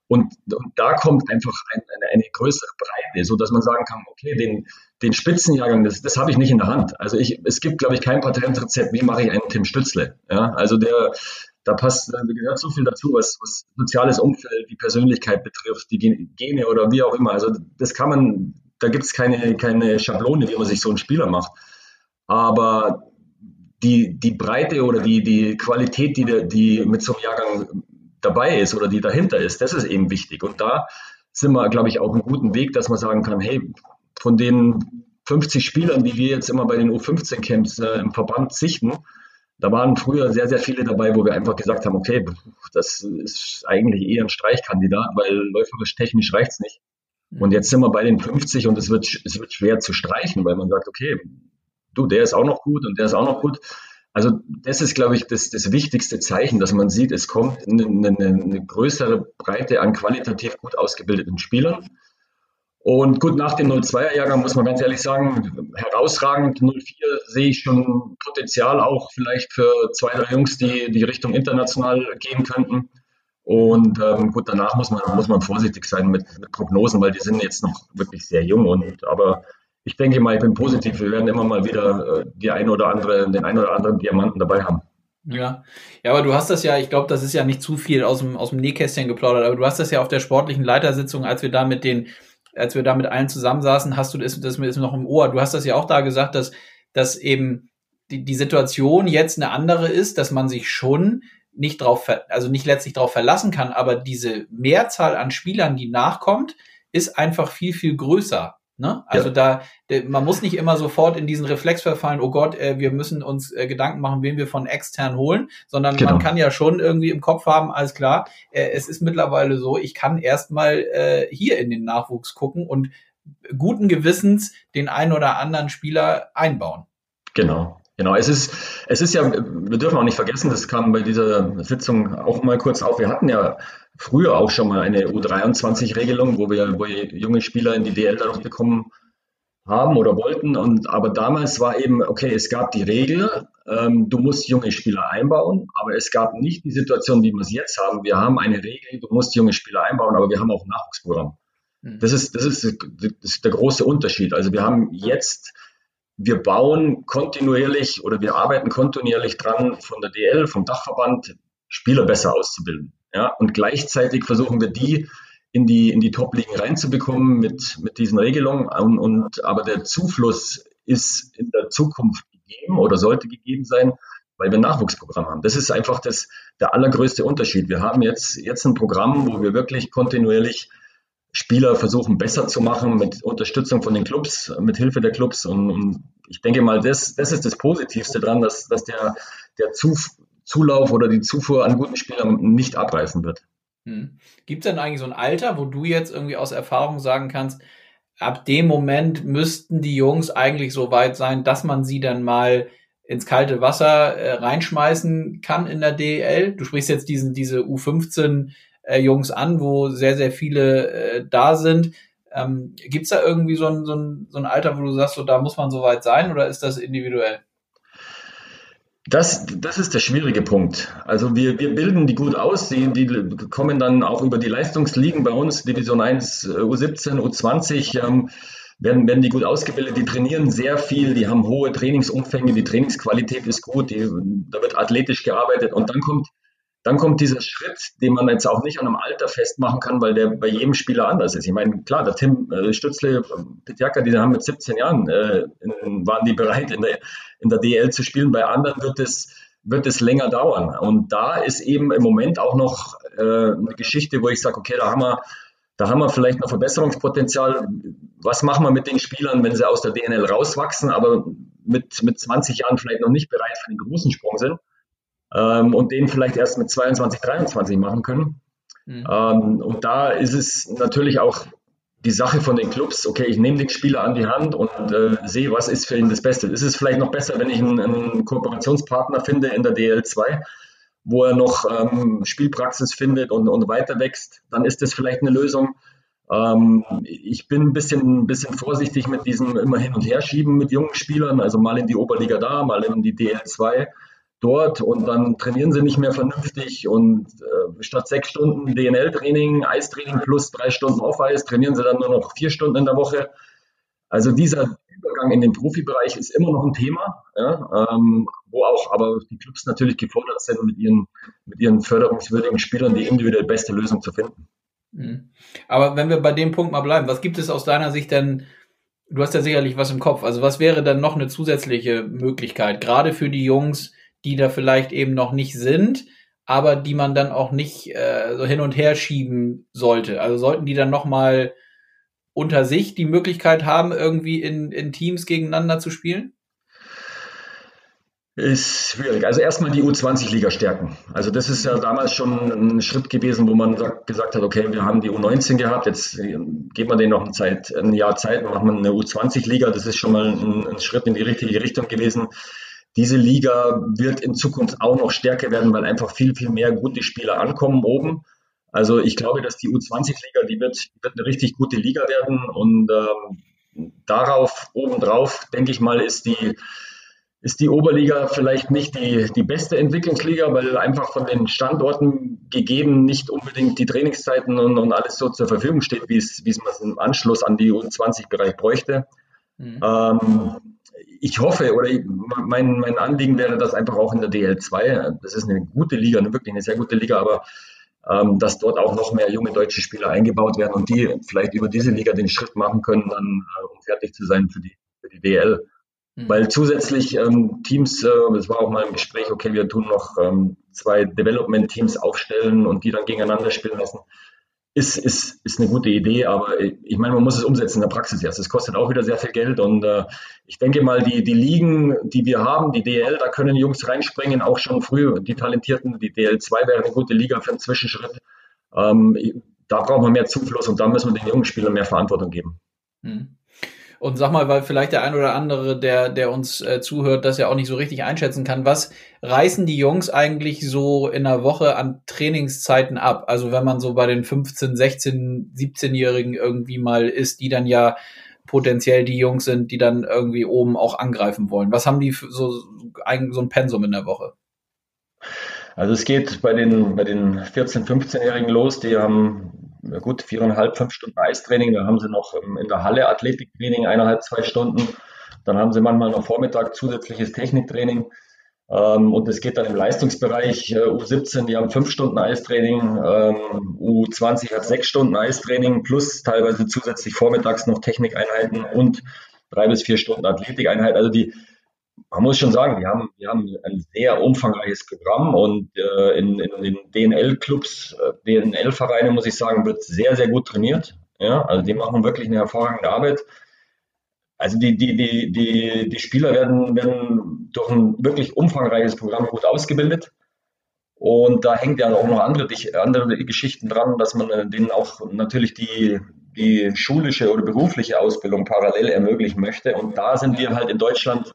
B: Und, und da kommt einfach ein, eine, eine, größere Breite, so dass man sagen kann, okay, den, den Spitzenjahrgang, das, das habe ich nicht in der Hand. Also ich, es gibt, glaube ich, kein Patentrezept, wie mache ich einen Tim Stützle. Ja, also der, da passt, da gehört so viel dazu, was, was soziales Umfeld, die Persönlichkeit betrifft, die Gene oder wie auch immer. Also das kann man, da gibt es keine, keine Schablone, wie man sich so einen Spieler macht. Aber die, die Breite oder die, die Qualität, die, die mit so einem Jahrgang dabei ist oder die dahinter ist, das ist eben wichtig. Und da sind wir, glaube ich, auf einem guten Weg, dass man sagen kann, hey, von den 50 Spielern, die wir jetzt immer bei den U15-Camps äh, im Verband sichten, da waren früher sehr, sehr viele dabei, wo wir einfach gesagt haben, okay, das ist eigentlich eher ein Streichkandidat, weil läuferisch technisch reicht es nicht. Mhm. Und jetzt sind wir bei den 50 und es wird, es wird schwer zu streichen, weil man sagt, okay, du, der ist auch noch gut und der ist auch noch gut. Also das ist, glaube ich, das, das wichtigste Zeichen, dass man sieht, es kommt eine, eine, eine größere Breite an qualitativ gut ausgebildeten Spielern. Und gut, nach dem 02er-Jahrgang muss man ganz ehrlich sagen, herausragend. 04 sehe ich schon Potenzial auch vielleicht für zwei, drei Jungs, die die Richtung international gehen könnten. Und ähm, gut, danach muss man, muss man vorsichtig sein mit, mit Prognosen, weil die sind jetzt noch wirklich sehr jung. Und, aber ich denke mal, ich bin positiv. Wir werden immer mal wieder äh, die eine oder andere, den einen oder anderen Diamanten dabei haben.
A: Ja, ja, aber du hast das ja, ich glaube, das ist ja nicht zu viel aus dem, aus dem Nähkästchen geplaudert, aber du hast das ja auf der sportlichen Leitersitzung, als wir da mit den, als wir da mit allen zusammensaßen, hast du das, das ist noch im Ohr. Du hast das ja auch da gesagt, dass, dass eben die, die Situation jetzt eine andere ist, dass man sich schon nicht drauf, also nicht letztlich darauf verlassen kann, aber diese Mehrzahl an Spielern, die nachkommt, ist einfach viel, viel größer. Ne? Also ja. da, man muss nicht immer sofort in diesen Reflex verfallen, oh Gott, äh, wir müssen uns äh, Gedanken machen, wen wir von extern holen, sondern genau. man kann ja schon irgendwie im Kopf haben, alles klar, äh, es ist mittlerweile so, ich kann erstmal hier in den Nachwuchs gucken und guten Gewissens den einen oder anderen Spieler einbauen.
B: Genau. Genau, es ist, es ist ja, wir dürfen auch nicht vergessen, das kam bei dieser Sitzung auch mal kurz auf. Wir hatten ja früher auch schon mal eine U23-Regelung, wo wir, wo wir junge Spieler in die DL dadurch bekommen haben oder wollten. Und aber damals war eben, okay, es gab die Regel, ähm, du musst junge Spieler einbauen, aber es gab nicht die Situation, wie wir es jetzt haben. Wir haben eine Regel, du musst junge Spieler einbauen, aber wir haben auch ein Nachwuchsprogramm. Hm. Das ist, das ist, das ist der große Unterschied. Also wir haben jetzt wir bauen kontinuierlich oder wir arbeiten kontinuierlich dran, von der DL, vom Dachverband, Spieler besser auszubilden. Ja, und gleichzeitig versuchen wir die in die, in die Top-Ligen reinzubekommen mit, mit diesen Regelungen. Und, und, aber der Zufluss ist in der Zukunft gegeben oder sollte gegeben sein, weil wir ein Nachwuchsprogramm haben. Das ist einfach das, der allergrößte Unterschied. Wir haben jetzt, jetzt ein Programm, wo wir wirklich kontinuierlich Spieler versuchen besser zu machen mit Unterstützung von den Clubs, mit Hilfe der Clubs. Und, und ich denke mal, das, das ist das Positivste dran, dass, dass der, der Zuf Zulauf oder die Zufuhr an guten Spielern nicht abreißen wird.
A: Hm. Gibt es denn eigentlich so ein Alter, wo du jetzt irgendwie aus Erfahrung sagen kannst, ab dem Moment müssten die Jungs eigentlich so weit sein, dass man sie dann mal ins kalte Wasser äh, reinschmeißen kann in der DEL? Du sprichst jetzt diesen, diese U15 äh, Jungs an, wo sehr, sehr viele äh, da sind. Ähm, Gibt es da irgendwie so ein, so, ein, so ein Alter, wo du sagst, so, da muss man so weit sein oder ist das individuell?
B: Das, das ist der schwierige Punkt. Also wir, wir bilden die gut aus, die, die kommen dann auch über die Leistungsligen bei uns, Division 1, U17, U20, ähm, werden, werden die gut ausgebildet, die trainieren sehr viel, die haben hohe Trainingsumfänge, die Trainingsqualität ist gut, die, da wird athletisch gearbeitet und dann kommt dann kommt dieser Schritt, den man jetzt auch nicht an einem Alter festmachen kann, weil der bei jedem Spieler anders ist. Ich meine, klar, der Tim äh, Stützle, Petjaka, die haben mit 17 Jahren, äh, waren die bereit, in der, in der DL zu spielen. Bei anderen wird es, wird es länger dauern. Und da ist eben im Moment auch noch äh, eine Geschichte, wo ich sage, okay, da haben wir, da haben wir vielleicht noch Verbesserungspotenzial. Was machen wir mit den Spielern, wenn sie aus der DNL rauswachsen, aber mit, mit 20 Jahren vielleicht noch nicht bereit für den großen Sprung sind? Ähm, und den vielleicht erst mit 22, 23 machen können. Mhm. Ähm, und da ist es natürlich auch die Sache von den Clubs, okay, ich nehme den Spieler an die Hand und äh, sehe, was ist für ihn das Beste. Ist es vielleicht noch besser, wenn ich einen, einen Kooperationspartner finde in der DL2, wo er noch ähm, Spielpraxis findet und, und weiter wächst, dann ist das vielleicht eine Lösung. Ähm, ich bin ein bisschen, ein bisschen vorsichtig mit diesem immer hin und her schieben mit jungen Spielern, also mal in die Oberliga da, mal in die DL2 dort und dann trainieren sie nicht mehr vernünftig und äh, statt sechs Stunden DNL-Training, Eistraining plus drei Stunden Off-Eis, trainieren sie dann nur noch vier Stunden in der Woche. Also dieser Übergang in den Profibereich ist immer noch ein Thema, ja, ähm, wo auch aber die Clubs natürlich gefordert sind, mit ihren, mit ihren förderungswürdigen Spielern die individuell beste Lösung zu finden.
A: Mhm. Aber wenn wir bei dem Punkt mal bleiben, was gibt es aus deiner Sicht denn? Du hast ja sicherlich was im Kopf. Also was wäre dann noch eine zusätzliche Möglichkeit, gerade für die Jungs, die da vielleicht eben noch nicht sind, aber die man dann auch nicht äh, so hin und her schieben sollte? Also sollten die dann noch mal unter sich die Möglichkeit haben, irgendwie in, in Teams gegeneinander zu spielen?
B: Ist schwierig. Also erstmal die U20-Liga stärken. Also das ist ja damals schon ein Schritt gewesen, wo man gesagt hat, okay, wir haben die U19 gehabt, jetzt geben wir denen noch eine Zeit, ein Jahr Zeit, machen wir eine U20-Liga. Das ist schon mal ein, ein Schritt in die richtige Richtung gewesen. Diese Liga wird in Zukunft auch noch stärker werden, weil einfach viel, viel mehr gute Spieler ankommen oben. Also ich glaube, dass die U20-Liga, die wird, wird eine richtig gute Liga werden und ähm, darauf obendrauf, denke ich mal, ist die, ist die Oberliga vielleicht nicht die, die beste Entwicklungsliga, weil einfach von den Standorten gegeben nicht unbedingt die Trainingszeiten und, und alles so zur Verfügung steht, wie es, wie es man im Anschluss an die U20-Bereich bräuchte. Mhm. Ähm, ich hoffe oder ich, mein, mein Anliegen wäre das einfach auch in der DL2. Das ist eine gute Liga, eine wirklich eine sehr gute Liga, aber ähm, dass dort auch noch mehr junge deutsche Spieler eingebaut werden und die vielleicht über diese Liga den Schritt machen können, dann äh, um fertig zu sein für die, für die DL. Mhm. Weil zusätzlich ähm, Teams, äh, es war auch mal im Gespräch, okay, wir tun noch ähm, zwei Development-Teams aufstellen und die dann gegeneinander spielen lassen ist, ist, ist eine gute Idee, aber ich meine, man muss es umsetzen in der Praxis erst. Es kostet auch wieder sehr viel Geld und äh, ich denke mal, die, die Ligen, die wir haben, die DL, da können Jungs reinspringen, auch schon früh, die Talentierten. Die DL2 wäre eine gute Liga für einen Zwischenschritt. Ähm, da brauchen wir mehr Zufluss und da müssen wir den jungen Spielern mehr Verantwortung geben. Hm.
A: Und sag mal, weil vielleicht der ein oder andere, der, der uns äh, zuhört, das ja auch nicht so richtig einschätzen kann, was reißen die Jungs eigentlich so in der Woche an Trainingszeiten ab? Also wenn man so bei den 15, 16, 17-Jährigen irgendwie mal ist, die dann ja potenziell die Jungs sind, die dann irgendwie oben auch angreifen wollen. Was haben die so, so ein Pensum in der Woche?
B: Also es geht bei den, bei den 14-, 15-Jährigen los, die haben gut viereinhalb, fünf Stunden Eistraining. Dann haben sie noch in der Halle Athletiktraining, eineinhalb, zwei Stunden. Dann haben sie manchmal noch Vormittag zusätzliches Techniktraining. Ähm, und es geht dann im Leistungsbereich äh, U17, die haben fünf Stunden Eistraining, ähm, U20 hat sechs Stunden Eistraining plus teilweise zusätzlich vormittags noch Technikeinheiten und drei bis vier Stunden Athletikeinheit. Also die, man muss schon sagen, wir haben, wir haben ein sehr umfangreiches Programm und äh, in, in den DNL-Clubs, äh, DNL-Vereine, muss ich sagen, wird sehr, sehr gut trainiert. Ja, also die machen wirklich eine hervorragende Arbeit. Also die, die, die, die, die Spieler werden, werden durch ein wirklich umfangreiches Programm gut ausgebildet. Und da hängt ja auch noch andere, andere Geschichten dran, dass man denen auch natürlich die, die schulische oder berufliche Ausbildung parallel ermöglichen möchte. Und da sind wir halt in Deutschland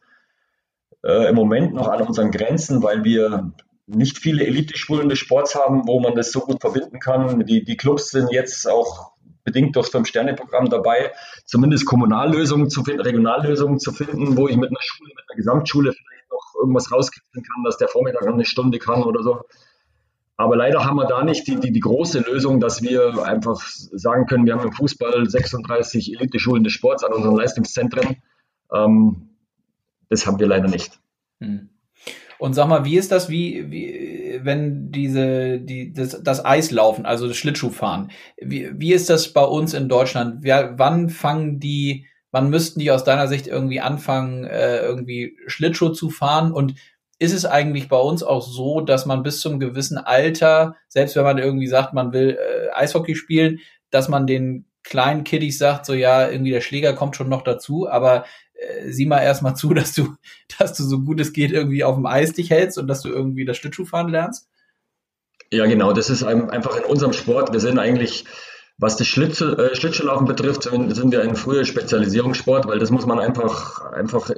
B: äh, im Moment noch an unseren Grenzen, weil wir nicht viele Elite-Schulen des Sports haben, wo man das so gut verbinden kann. Die, die Clubs sind jetzt auch bedingt durchs Fünf-Sterne-Programm dabei, zumindest Kommunallösungen zu finden, Regionallösungen zu finden, wo ich mit einer Schule, mit einer Gesamtschule vielleicht noch irgendwas rauskriegen kann, dass der Vormittag eine Stunde kann oder so. Aber leider haben wir da nicht die, die, die große Lösung, dass wir einfach sagen können, wir haben im Fußball 36 Elite-Schulen des Sports an unseren Leistungszentren. Ähm, das haben wir leider nicht. Hm.
A: Und sag mal, wie ist das, wie, wie wenn diese, die, das, das Eislaufen, also das Schlittschuhfahren, wie, wie ist das bei uns in Deutschland? Wer, wann fangen die, wann müssten die aus deiner Sicht irgendwie anfangen, äh, irgendwie Schlittschuh zu fahren? Und ist es eigentlich bei uns auch so, dass man bis zum gewissen Alter, selbst wenn man irgendwie sagt, man will äh, Eishockey spielen, dass man den kleinen Kiddies sagt, so ja, irgendwie der Schläger kommt schon noch dazu, aber äh, sieh mal erstmal zu, dass du, dass du so gut es geht irgendwie auf dem Eis dich hältst und dass du irgendwie das Schlittschuhfahren lernst?
B: Ja, genau. Das ist einfach in unserem Sport. Wir sind eigentlich, was das äh, Schlittschuhlaufen betrifft, sind wir ein früher Spezialisierungssport, weil das muss man einfach, einfach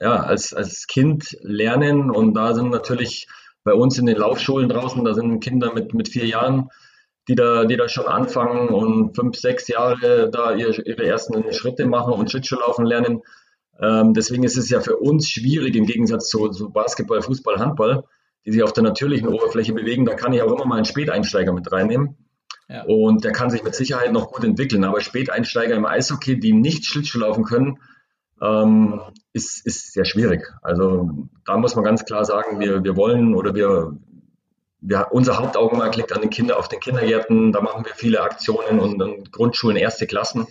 B: ja, als, als Kind lernen. Und da sind natürlich bei uns in den Laufschulen draußen, da sind Kinder mit, mit vier Jahren, die da, die da schon anfangen und fünf, sechs Jahre da ihre, ihre ersten Schritte machen und Schlittschuhlaufen lernen. Ähm, deswegen ist es ja für uns schwierig im Gegensatz zu, zu Basketball, Fußball, Handball, die sich auf der natürlichen Oberfläche bewegen. Da kann ich auch immer mal einen Späteinsteiger mit reinnehmen. Ja. Und der kann sich mit Sicherheit noch gut entwickeln. Aber Späteinsteiger im Eishockey, die nicht Schlittschuh laufen können, ähm, ist, ist sehr schwierig. Also da muss man ganz klar sagen, wir, wir wollen oder wir, wir, unser Hauptaugenmerk liegt an den Kindern, auf den Kindergärten. Da machen wir viele Aktionen und, und Grundschulen, erste Klassen,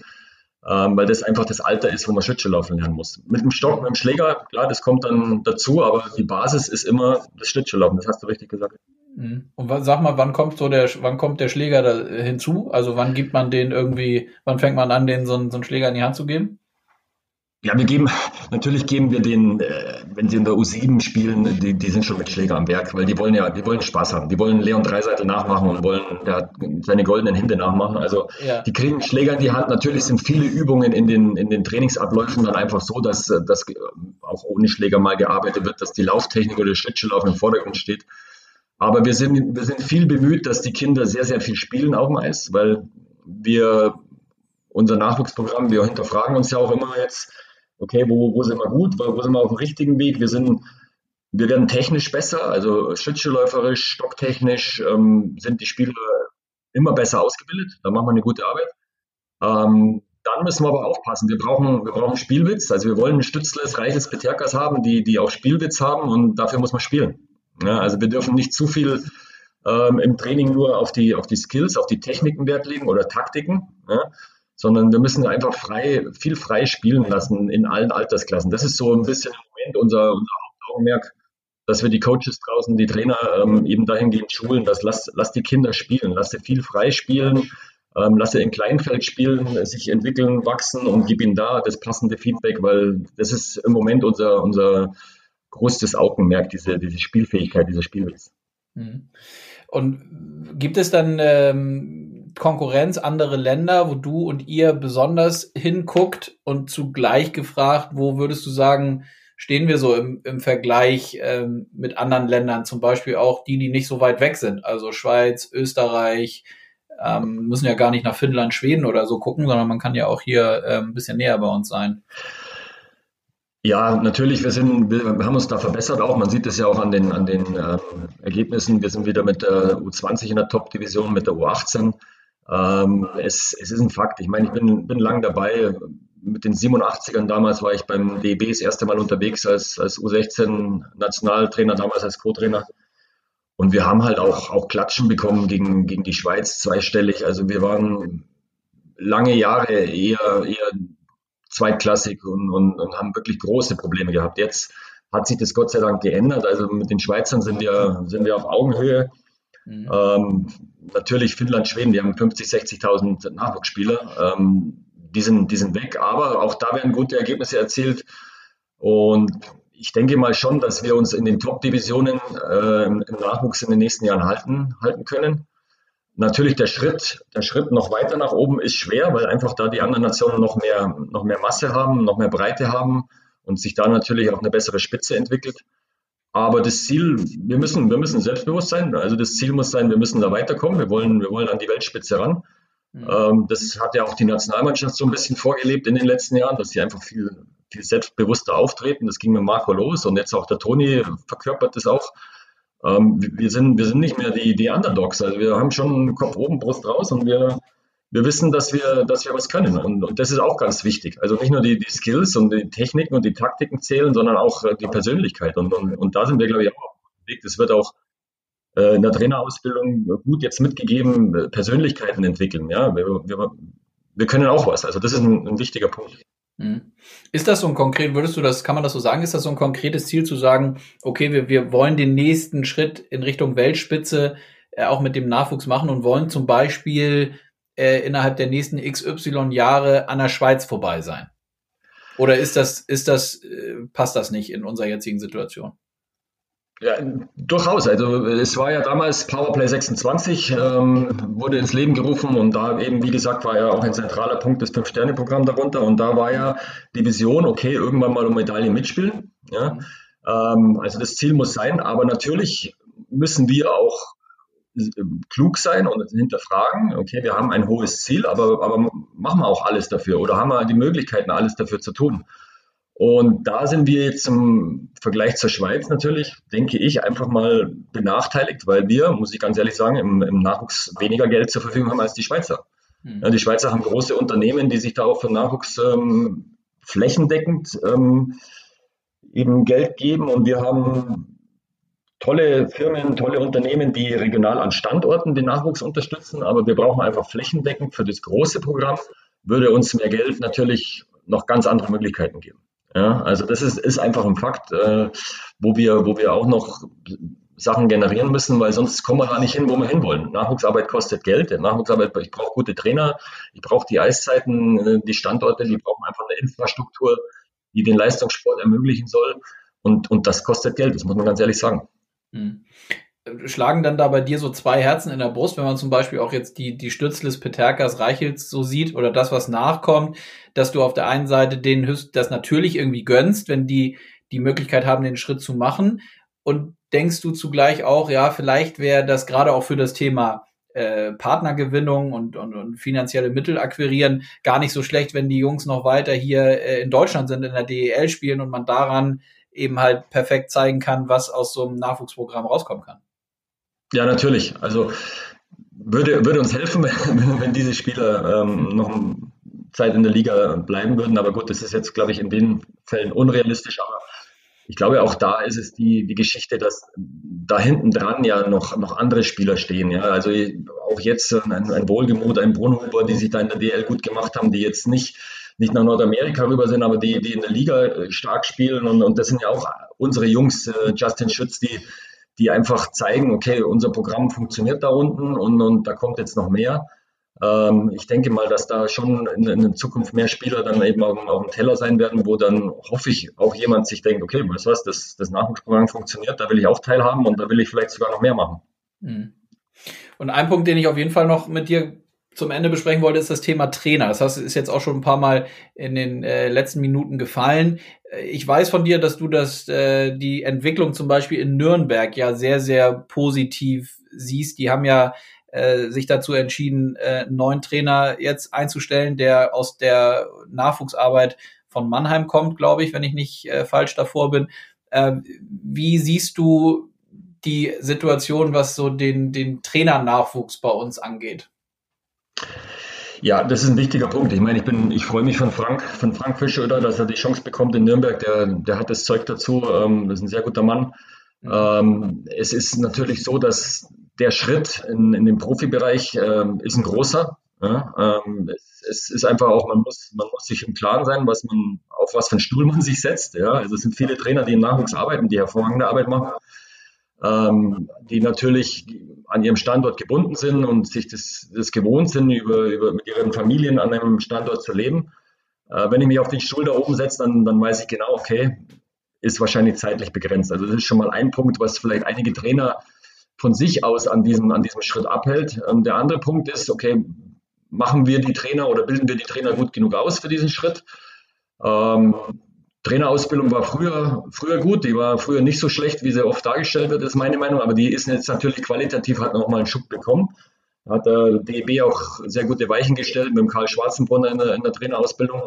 B: weil das einfach das Alter ist, wo man Schlittschuh laufen lernen muss. Mit dem Stock, mit dem Schläger, klar, das kommt dann dazu, aber die Basis ist immer das Schlittschuhlaufen. Das hast du richtig gesagt.
A: Mhm. Und sag mal, wann kommt so der, wann kommt der Schläger da hinzu? Also wann gibt man den irgendwie, wann fängt man an, den so, so einen Schläger in die Hand zu geben?
B: Ja, wir geben, natürlich geben wir den, äh, wenn sie in der U7 spielen, die, die sind schon mit Schläger am Werk, weil die wollen ja, die wollen Spaß haben. Die wollen Leon Dreiseitel nachmachen und wollen ja, seine goldenen Hände nachmachen. Also ja. die kriegen Schläger in die Hand. Natürlich sind viele Übungen in den, in den Trainingsabläufen dann einfach so, dass, dass auch ohne Schläger mal gearbeitet wird, dass die Lauftechnik oder Schlittschuhlauf im Vordergrund steht. Aber wir sind, wir sind viel bemüht, dass die Kinder sehr, sehr viel spielen auf dem Eis, weil wir unser Nachwuchsprogramm, wir hinterfragen uns ja auch immer jetzt, okay, wo, wo sind wir gut, wo sind wir auf dem richtigen Weg? Wir sind, wir werden technisch besser, also schlittschuhläuferisch, stocktechnisch ähm, sind die Spieler immer besser ausgebildet. Da machen wir eine gute Arbeit. Ähm, dann müssen wir aber aufpassen. Wir brauchen, wir brauchen Spielwitz. Also wir wollen Stützles, Reiches, Peterkas haben, die, die auch Spielwitz haben und dafür muss man spielen. Ja, also wir dürfen nicht zu viel ähm, im Training nur auf die, auf die Skills, auf die Techniken Wert legen oder Taktiken. Ja, sondern wir müssen einfach frei, viel frei spielen lassen in allen Altersklassen. Das ist so ein bisschen im Moment unser, unser Hauptaugenmerk, dass wir die Coaches draußen, die Trainer ähm, eben dahingehend schulen, dass lass, lass die Kinder spielen, lass sie viel frei spielen, ähm, lass sie in Kleinfeld spielen, sich entwickeln, wachsen und gib ihnen da das passende Feedback, weil das ist im Moment unser, unser größtes Augenmerk, diese, diese Spielfähigkeit, dieser Spielwitz.
A: Mhm. Und gibt es dann ähm Konkurrenz, andere Länder, wo du und ihr besonders hinguckt und zugleich gefragt, wo würdest du sagen, stehen wir so im, im Vergleich ähm, mit anderen Ländern, zum Beispiel auch die, die nicht so weit weg sind, also Schweiz, Österreich, ähm, müssen ja gar nicht nach Finnland, Schweden oder so gucken, sondern man kann ja auch hier äh, ein bisschen näher bei uns sein.
B: Ja, natürlich, wir, sind, wir haben uns da verbessert auch. Man sieht es ja auch an den, an den äh, Ergebnissen. Wir sind wieder mit der U20 in der Top-Division, mit der U18. Ähm, es, es, ist ein Fakt. Ich meine, ich bin, bin lang dabei. Mit den 87ern damals war ich beim DEB das erste Mal unterwegs als, als U16-Nationaltrainer, damals als Co-Trainer. Und wir haben halt auch, auch Klatschen bekommen gegen, gegen die Schweiz zweistellig. Also wir waren lange Jahre eher, eher zweitklassig und, und, und haben wirklich große Probleme gehabt. Jetzt hat sich das Gott sei Dank geändert. Also mit den Schweizern sind wir, sind wir auf Augenhöhe. Mhm. Ähm, natürlich Finnland, Schweden, die haben 50, 60.000 Nachwuchsspieler. Ähm, die, sind, die sind weg, aber auch da werden gute Ergebnisse erzielt. Und ich denke mal schon, dass wir uns in den Top-Divisionen äh, im Nachwuchs in den nächsten Jahren halten, halten können. Natürlich der Schritt, der Schritt noch weiter nach oben ist schwer, weil einfach da die anderen Nationen noch mehr, noch mehr Masse haben, noch mehr Breite haben und sich da natürlich auch eine bessere Spitze entwickelt. Aber das Ziel, wir müssen, wir müssen selbstbewusst sein. Also das Ziel muss sein, wir müssen da weiterkommen. Wir wollen, wir wollen an die Weltspitze ran. Mhm. Ähm, das hat ja auch die Nationalmannschaft so ein bisschen vorgelebt in den letzten Jahren, dass sie einfach viel, viel selbstbewusster auftreten. Das ging mit Marco los und jetzt auch der Toni verkörpert das auch. Ähm, wir, sind, wir sind nicht mehr die, die Underdogs. Also wir haben schon Kopf oben, Brust raus und wir, wir wissen, dass wir, dass wir was können. Und, und das ist auch ganz wichtig. Also nicht nur die, die Skills und die Techniken und die Taktiken zählen, sondern auch äh, die Persönlichkeit. Und, und, und da sind wir, glaube ich, auch auf dem Weg. Das wird auch äh, in der Trainerausbildung gut jetzt mitgegeben, äh, Persönlichkeiten entwickeln. Ja, wir, wir, wir können auch was. Also das ist ein, ein wichtiger Punkt.
A: Hm. Ist das so ein konkret, würdest du das, kann man das so sagen, ist das so ein konkretes Ziel zu sagen, okay, wir, wir wollen den nächsten Schritt in Richtung Weltspitze äh, auch mit dem Nachwuchs machen und wollen zum Beispiel äh, innerhalb der nächsten XY Jahre an der Schweiz vorbei sein? Oder ist das, ist das, äh, passt das nicht in unserer jetzigen Situation?
B: Ja, durchaus. Also es war ja damals Powerplay 26, ähm, wurde ins Leben gerufen und da eben, wie gesagt, war ja auch ein zentraler Punkt das Fünf-Sterne-Programm darunter und da war ja die Vision, okay, irgendwann mal um Medaillen mitspielen. Ja? Ähm, also das Ziel muss sein, aber natürlich müssen wir auch klug sein und hinterfragen, okay, wir haben ein hohes Ziel, aber, aber machen wir auch alles dafür oder haben wir die Möglichkeiten, alles dafür zu tun? Und da sind wir jetzt im Vergleich zur Schweiz natürlich, denke ich, einfach mal benachteiligt, weil wir, muss ich ganz ehrlich sagen, im, im Nachwuchs weniger Geld zur Verfügung haben als die Schweizer. Mhm. Ja, die Schweizer haben große Unternehmen, die sich da auch für Nachwuchs ähm, flächendeckend ähm, eben Geld geben und wir haben tolle Firmen, tolle Unternehmen, die regional an Standorten den Nachwuchs unterstützen, aber wir brauchen einfach flächendeckend für das große Programm, würde uns mehr Geld natürlich noch ganz andere Möglichkeiten geben. Ja, also das ist, ist einfach ein Fakt, äh, wo, wir, wo wir auch noch Sachen generieren müssen, weil sonst kommen wir da nicht hin, wo wir hinwollen. Nachwuchsarbeit kostet Geld. Nachwuchsarbeit, ich brauche gute Trainer, ich brauche die Eiszeiten, äh, die Standorte, die brauchen einfach eine Infrastruktur, die den Leistungssport ermöglichen soll. Und, und das kostet Geld, das muss man ganz ehrlich sagen.
A: Hm. Schlagen dann da bei dir so zwei Herzen in der Brust, wenn man zum Beispiel auch jetzt die, die Stützlis Peterkas Reichels so sieht oder das, was nachkommt, dass du auf der einen Seite denen das natürlich irgendwie gönnst, wenn die die Möglichkeit haben, den Schritt zu machen. Und denkst du zugleich auch, ja, vielleicht wäre das gerade auch für das Thema äh, Partnergewinnung und, und, und finanzielle Mittel akquirieren gar nicht so schlecht, wenn die Jungs noch weiter hier äh, in Deutschland sind, in der DEL spielen und man daran eben halt perfekt zeigen kann, was aus so einem Nachwuchsprogramm rauskommen kann.
B: Ja, natürlich. Also würde, würde uns helfen, wenn, wenn diese Spieler ähm, noch Zeit in der Liga bleiben würden. Aber gut, das ist jetzt, glaube ich, in den Fällen unrealistisch. Aber ich glaube, auch da ist es die, die Geschichte, dass da hinten dran ja noch, noch andere Spieler stehen. Ja? Also auch jetzt ein, ein Wohlgemut, ein Brunhuber, die sich da in der DL gut gemacht haben, die jetzt nicht nicht nach Nordamerika rüber sind, aber die, die in der Liga äh, stark spielen. Und, und das sind ja auch unsere Jungs, äh, Justin Schütz, die, die einfach zeigen, okay, unser Programm funktioniert da unten und, und da kommt jetzt noch mehr. Ähm, ich denke mal, dass da schon in, in Zukunft mehr Spieler dann eben auf, auf, dem Teller sein werden, wo dann hoffe ich auch jemand sich denkt, okay, weißt du was, das, das Nachwuchsprogramm funktioniert, da will ich auch teilhaben und da will ich vielleicht sogar noch mehr machen. Mhm.
A: Und ein Punkt, den ich auf jeden Fall noch mit dir zum Ende besprechen wollte, ist das Thema Trainer. Das heißt, ist jetzt auch schon ein paar Mal in den äh, letzten Minuten gefallen. Äh, ich weiß von dir, dass du das, äh, die Entwicklung zum Beispiel in Nürnberg ja sehr, sehr positiv siehst. Die haben ja äh, sich dazu entschieden, äh, einen neuen Trainer jetzt einzustellen, der aus der Nachwuchsarbeit von Mannheim kommt, glaube ich, wenn ich nicht äh, falsch davor bin. Äh, wie siehst du die Situation, was so den, den Trainernachwuchs bei uns angeht?
B: Ja, das ist ein wichtiger Punkt. Ich meine, ich bin, ich freue mich von Frank, von Frank Fischöder, dass er die Chance bekommt in Nürnberg. Der, der hat das Zeug dazu. Ähm, das ist ein sehr guter Mann. Mhm. Ähm, es ist natürlich so, dass der Schritt in, in den Profibereich ähm, ist ein großer. Ja, ähm, es, es, ist einfach auch, man muss, man muss sich im Klaren sein, was man, auf was für einen Stuhl man sich setzt. Ja, also es sind viele Trainer, die im Nachwuchs arbeiten, die hervorragende Arbeit machen ähm, die natürlich an ihrem Standort gebunden sind und sich das, das gewohnt sind, über, über, mit ihren Familien an einem Standort zu leben. Äh, wenn ich mich auf Stuhl da oben setze, dann, dann weiß ich genau, okay, ist wahrscheinlich zeitlich begrenzt. Also das ist schon mal ein Punkt, was vielleicht einige Trainer von sich aus an diesem, an diesem Schritt abhält. Ähm, der andere Punkt ist, okay, machen wir die Trainer oder bilden wir die Trainer gut genug aus für diesen Schritt? Ähm, Trainerausbildung war früher, früher gut, die war früher nicht so schlecht, wie sie oft dargestellt wird, ist meine Meinung, aber die ist jetzt natürlich qualitativ, hat noch mal einen Schub bekommen. Da hat der DEB auch sehr gute Weichen gestellt mit dem Karl Schwarzenbrunner in der, in der Trainerausbildung.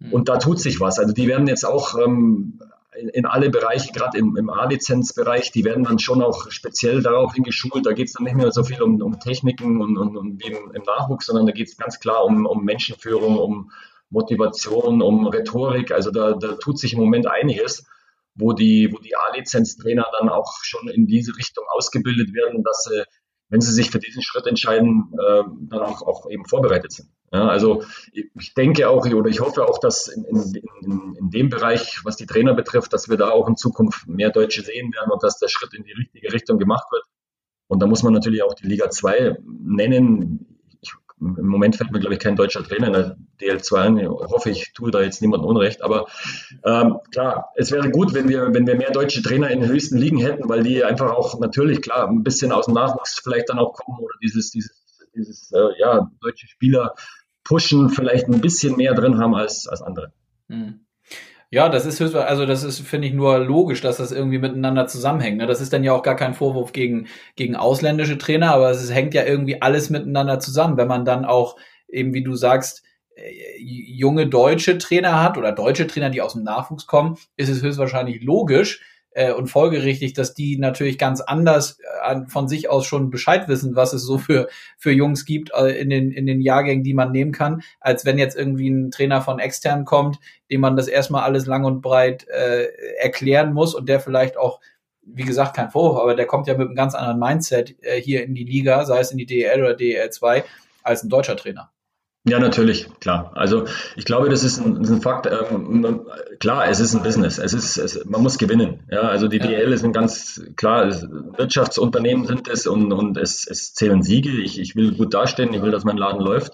B: Mhm. Und da tut sich was. Also die werden jetzt auch ähm, in, in, alle Bereiche, gerade im, im A-Lizenzbereich, die werden dann schon auch speziell darauf hingeschult. Da geht es dann nicht mehr so viel um, um Techniken und, und, und wie im, im Nachwuchs, sondern da geht es ganz klar um, um Menschenführung, um, Motivation, um Rhetorik. Also da, da tut sich im Moment einiges, wo die, wo die A-Lizenz-Trainer dann auch schon in diese Richtung ausgebildet werden, dass sie, wenn sie sich für diesen Schritt entscheiden, äh, dann auch, auch eben vorbereitet sind. Ja, also ich denke auch oder ich hoffe auch, dass in, in, in dem Bereich, was die Trainer betrifft, dass wir da auch in Zukunft mehr Deutsche sehen werden und dass der Schritt in die richtige Richtung gemacht wird. Und da muss man natürlich auch die Liga 2 nennen im Moment fällt mir, glaube ich, kein deutscher Trainer in der DL2 ein. Ich hoffe, ich tue da jetzt niemandem Unrecht. Aber ähm, klar, es wäre gut, wenn wir, wenn wir mehr deutsche Trainer in den höchsten Ligen hätten, weil die einfach auch natürlich, klar, ein bisschen aus dem Nachwuchs vielleicht dann auch kommen oder dieses, dieses, dieses äh, ja, deutsche Spieler pushen, vielleicht ein bisschen mehr drin haben als, als andere.
A: Hm. Ja, das ist höchst, also das ist, finde ich, nur logisch, dass das irgendwie miteinander zusammenhängt. Ne? Das ist dann ja auch gar kein Vorwurf gegen, gegen ausländische Trainer, aber es hängt ja irgendwie alles miteinander zusammen. Wenn man dann auch eben, wie du sagst, äh, junge deutsche Trainer hat oder deutsche Trainer, die aus dem Nachwuchs kommen, ist es höchstwahrscheinlich logisch, äh, und folgerichtig, dass die natürlich ganz anders äh, von sich aus schon Bescheid wissen, was es so für, für Jungs gibt äh, in, den, in den Jahrgängen, die man nehmen kann, als wenn jetzt irgendwie ein Trainer von extern kommt, dem man das erstmal alles lang und breit äh, erklären muss und der vielleicht auch wie gesagt, kein Vorwurf, aber der kommt ja mit einem ganz anderen Mindset äh, hier in die Liga, sei es in die DEL oder DEL 2, als ein deutscher Trainer.
B: Ja, natürlich, klar. Also ich glaube, das ist ein, ein Fakt. Ähm, klar, es ist ein Business. Es ist, es, man muss gewinnen. Ja, also die ja. DL ist ein ganz klar Wirtschaftsunternehmen sind es und, und es, es zählen Siege. Ich, ich will gut dastehen. Ich will, dass mein Laden läuft.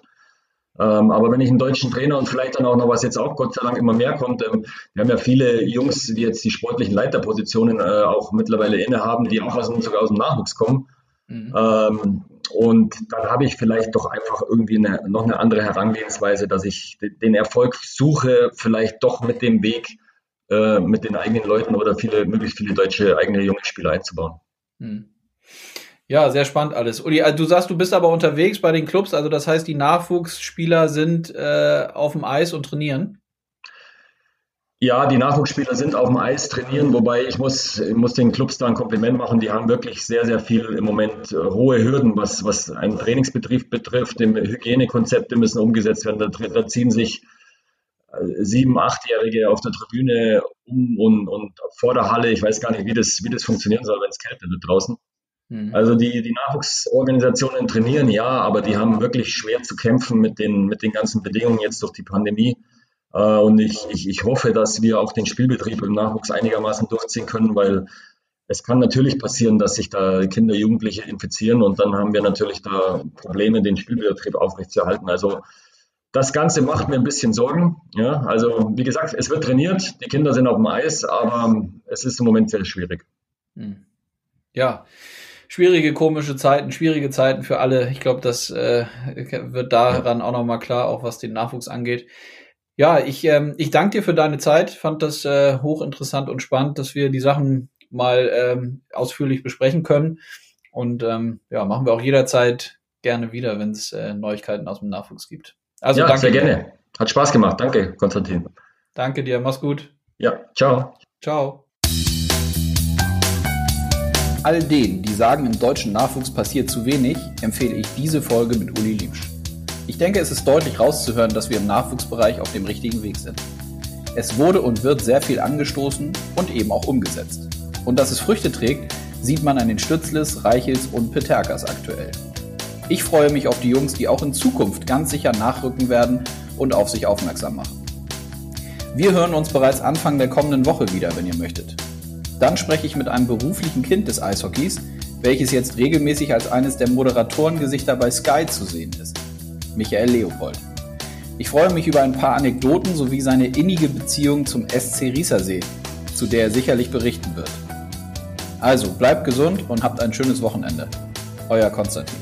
B: Ähm, aber wenn ich einen deutschen Trainer und vielleicht dann auch noch was jetzt auch Gott sei Dank immer mehr kommt, ähm, wir haben ja viele Jungs, die jetzt die sportlichen Leiterpositionen äh, auch mittlerweile innehaben, die auch aus, sogar aus dem Nachwuchs kommen. Mhm. Ähm, und dann habe ich vielleicht doch einfach irgendwie eine, noch eine andere Herangehensweise, dass ich den Erfolg suche, vielleicht doch mit dem Weg, äh, mit den eigenen Leuten oder viele, möglichst viele deutsche eigene junge Spieler einzubauen. Hm.
A: Ja, sehr spannend alles. Uli, also du sagst, du bist aber unterwegs bei den Clubs, also das heißt, die Nachwuchsspieler sind äh, auf dem Eis und trainieren?
B: Ja, die Nachwuchsspieler sind auf dem Eis trainieren, wobei ich muss, ich muss den Clubs da ein Kompliment machen. Die haben wirklich sehr, sehr viel im Moment äh, hohe Hürden, was, was einen Trainingsbetrieb betrifft. Hygienekonzepte müssen umgesetzt werden. Da, da ziehen sich äh, sieben, achtjährige auf der Tribüne um und, und vor der Halle. Ich weiß gar nicht, wie das, wie das funktionieren soll, wenn es kälter wird draußen. Mhm. Also die, die Nachwuchsorganisationen trainieren ja, aber die haben wirklich schwer zu kämpfen mit den, mit den ganzen Bedingungen jetzt durch die Pandemie. Äh, und ich, ich, ich hoffe, dass wir auch den Spielbetrieb im Nachwuchs einigermaßen durchziehen können, weil es kann natürlich passieren, dass sich da Kinder, Jugendliche infizieren und dann haben wir natürlich da Probleme, den Spielbetrieb aufrechtzuerhalten. Also das Ganze macht mir ein bisschen Sorgen. Ja, also wie gesagt, es wird trainiert, die Kinder sind auf dem Eis, aber es ist im Moment sehr schwierig. Hm.
A: Ja, schwierige, komische Zeiten, schwierige Zeiten für alle. Ich glaube, das äh, wird daran auch nochmal klar, auch was den Nachwuchs angeht. Ja, ich, ähm, ich danke dir für deine Zeit. Fand das äh, hochinteressant und spannend, dass wir die Sachen mal ähm, ausführlich besprechen können. Und ähm, ja, machen wir auch jederzeit gerne wieder, wenn es äh, Neuigkeiten aus dem Nachwuchs gibt.
B: Also ja, danke sehr dir. gerne. Hat Spaß gemacht. Danke, Konstantin.
A: Danke dir. Mach's gut.
B: Ja, ciao.
A: Ciao. All denen, die sagen, im deutschen Nachwuchs passiert zu wenig, empfehle ich diese Folge mit Uli Liebsch. Ich denke, es ist deutlich rauszuhören, dass wir im Nachwuchsbereich auf dem richtigen Weg sind. Es wurde und wird sehr viel angestoßen und eben auch umgesetzt. Und dass es Früchte trägt, sieht man an den Stützles, Reichels und Peterkas aktuell. Ich freue mich auf die Jungs, die auch in Zukunft ganz sicher nachrücken werden und auf sich aufmerksam machen. Wir hören uns bereits Anfang der kommenden Woche wieder, wenn ihr möchtet. Dann spreche ich mit einem beruflichen Kind des Eishockeys, welches jetzt regelmäßig als eines der Moderatorengesichter bei Sky zu sehen ist. Michael Leopold. Ich freue mich über ein paar Anekdoten sowie seine innige Beziehung zum SC Riesersee, zu der er sicherlich berichten wird. Also bleibt gesund und habt ein schönes Wochenende. Euer Konstantin.